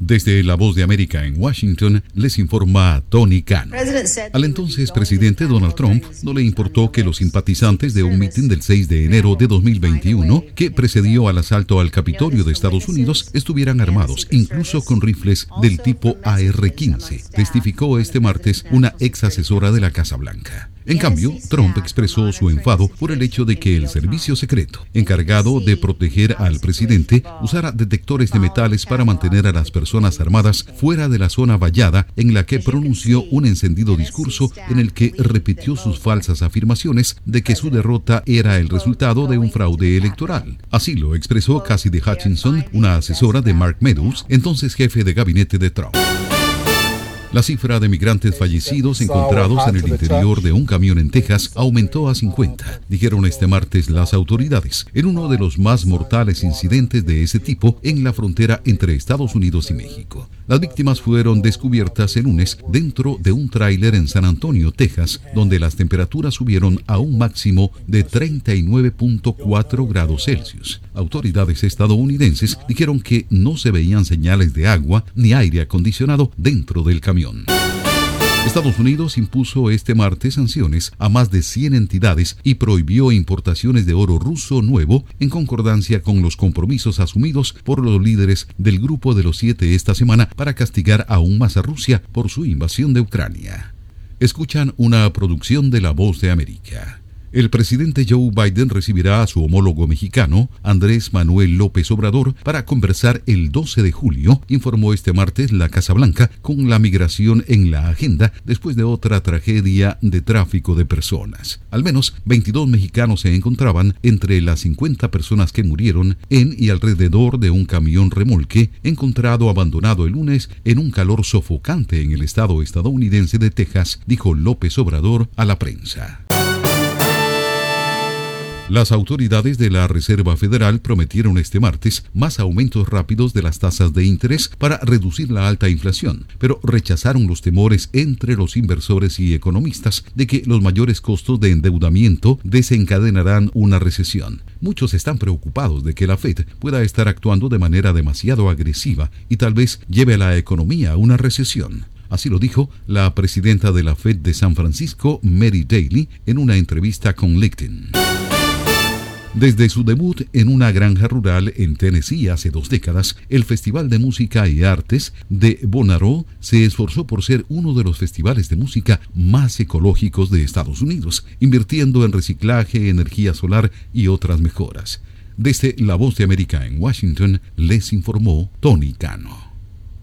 Desde La Voz de América en Washington les informa Tony Khan. Al entonces presidente Donald Trump no le importó que los simpatizantes de un mitin del 6 de enero de 2021 que precedió al asalto al Capitolio de Estados Unidos estuvieran armados, incluso con rifles del tipo AR-15, testificó este martes una ex asesora de la Casa Blanca. En cambio, Trump expresó su enfado por el hecho de que el servicio secreto, encargado de proteger al presidente, usara detectores de metales para mantener a las personas armadas fuera de la zona vallada en la que pronunció un encendido discurso en el que repitió sus falsas afirmaciones de que su derrota era el resultado de un fraude electoral. Así lo expresó Cassidy Hutchinson, una asesora de Mark Meadows, entonces jefe de gabinete de Trump. La cifra de migrantes fallecidos encontrados en el interior de un camión en Texas aumentó a 50, dijeron este martes las autoridades, en uno de los más mortales incidentes de ese tipo en la frontera entre Estados Unidos y México. Las víctimas fueron descubiertas el lunes dentro de un tráiler en San Antonio, Texas, donde las temperaturas subieron a un máximo de 39.4 grados Celsius. Autoridades estadounidenses dijeron que no se veían señales de agua ni aire acondicionado dentro del camión. Estados Unidos impuso este martes sanciones a más de 100 entidades y prohibió importaciones de oro ruso nuevo en concordancia con los compromisos asumidos por los líderes del Grupo de los Siete esta semana para castigar aún más a Rusia por su invasión de Ucrania. Escuchan una producción de La Voz de América. El presidente Joe Biden recibirá a su homólogo mexicano, Andrés Manuel López Obrador, para conversar el 12 de julio, informó este martes la Casa Blanca, con la migración en la agenda después de otra tragedia de tráfico de personas. Al menos 22 mexicanos se encontraban entre las 50 personas que murieron en y alrededor de un camión remolque encontrado abandonado el lunes en un calor sofocante en el estado estadounidense de Texas, dijo López Obrador a la prensa. Las autoridades de la Reserva Federal prometieron este martes más aumentos rápidos de las tasas de interés para reducir la alta inflación, pero rechazaron los temores entre los inversores y economistas de que los mayores costos de endeudamiento desencadenarán una recesión. Muchos están preocupados de que la Fed pueda estar actuando de manera demasiado agresiva y tal vez lleve a la economía a una recesión. Así lo dijo la presidenta de la Fed de San Francisco, Mary Daly, en una entrevista con LinkedIn. Desde su debut en una granja rural en Tennessee hace dos décadas, el Festival de Música y Artes de Bonnaroo se esforzó por ser uno de los festivales de música más ecológicos de Estados Unidos, invirtiendo en reciclaje, energía solar y otras mejoras. Desde La Voz de América en Washington les informó Tony Cano.